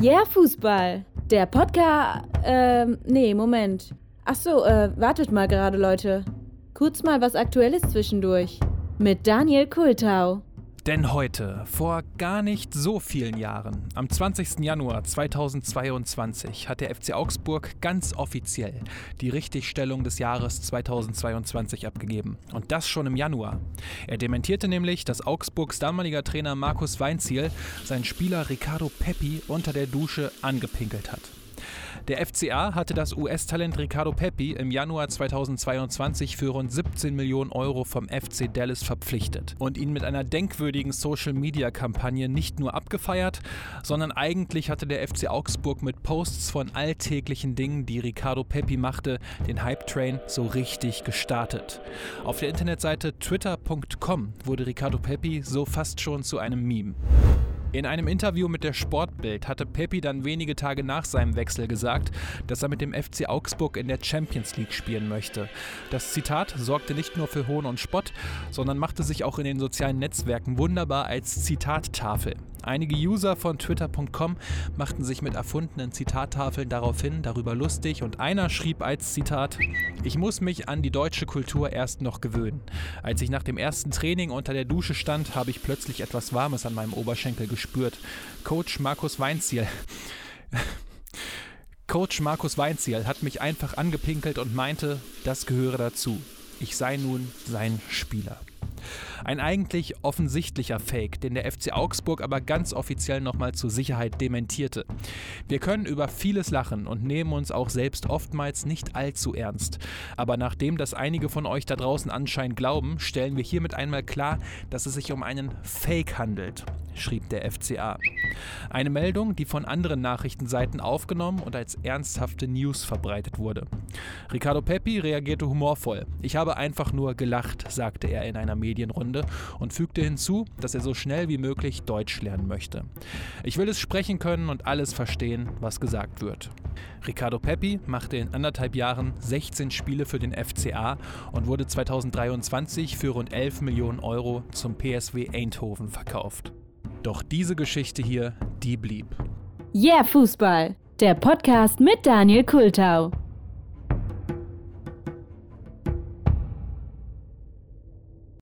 Yeah, Fußball. Der Podcast. Ähm, nee, Moment. Ach so, äh, wartet mal gerade, Leute. Kurz mal was Aktuelles zwischendurch. Mit Daniel Kultau. Denn heute, vor gar nicht so vielen Jahren, am 20. Januar 2022, hat der FC Augsburg ganz offiziell die Richtigstellung des Jahres 2022 abgegeben. Und das schon im Januar. Er dementierte nämlich, dass Augsburgs damaliger Trainer Markus Weinziel seinen Spieler Ricardo Peppi unter der Dusche angepinkelt hat. Der FCA hatte das US-Talent Ricardo Pepi im Januar 2022 für rund 17 Millionen Euro vom FC Dallas verpflichtet und ihn mit einer denkwürdigen Social-Media-Kampagne nicht nur abgefeiert, sondern eigentlich hatte der FC Augsburg mit Posts von alltäglichen Dingen, die Ricardo Pepi machte, den Hype-Train so richtig gestartet. Auf der Internetseite twitter.com wurde Ricardo Pepi so fast schon zu einem Meme. In einem Interview mit der Sportbild hatte Pepi dann wenige Tage nach seinem Wechsel gesagt, dass er mit dem FC Augsburg in der Champions League spielen möchte. Das Zitat sorgte nicht nur für Hohn und Spott, sondern machte sich auch in den sozialen Netzwerken wunderbar als Zitattafel. Einige User von twitter.com machten sich mit erfundenen Zitattafeln daraufhin darüber lustig und einer schrieb als Zitat: Ich muss mich an die deutsche Kultur erst noch gewöhnen. Als ich nach dem ersten Training unter der Dusche stand, habe ich plötzlich etwas Warmes an meinem Oberschenkel gespürt. Coach Markus Weinziel. Coach Markus Weinziel hat mich einfach angepinkelt und meinte, das gehöre dazu. Ich sei nun sein Spieler. Ein eigentlich offensichtlicher Fake, den der FC Augsburg aber ganz offiziell nochmal zur Sicherheit dementierte. Wir können über vieles lachen und nehmen uns auch selbst oftmals nicht allzu ernst. Aber nachdem das einige von euch da draußen anscheinend glauben, stellen wir hiermit einmal klar, dass es sich um einen Fake handelt, schrieb der FCA. Eine Meldung, die von anderen Nachrichtenseiten aufgenommen und als ernsthafte News verbreitet wurde. Ricardo Peppi reagierte humorvoll. Ich habe einfach nur gelacht, sagte er in einer Medienrunde Runde und fügte hinzu, dass er so schnell wie möglich Deutsch lernen möchte. Ich will es sprechen können und alles verstehen, was gesagt wird. Ricardo Peppi machte in anderthalb Jahren 16 Spiele für den FCA und wurde 2023 für rund 11 Millionen Euro zum PSW Eindhoven verkauft. Doch diese Geschichte hier, die blieb. Yeah, Fußball, der Podcast mit Daniel Kultau.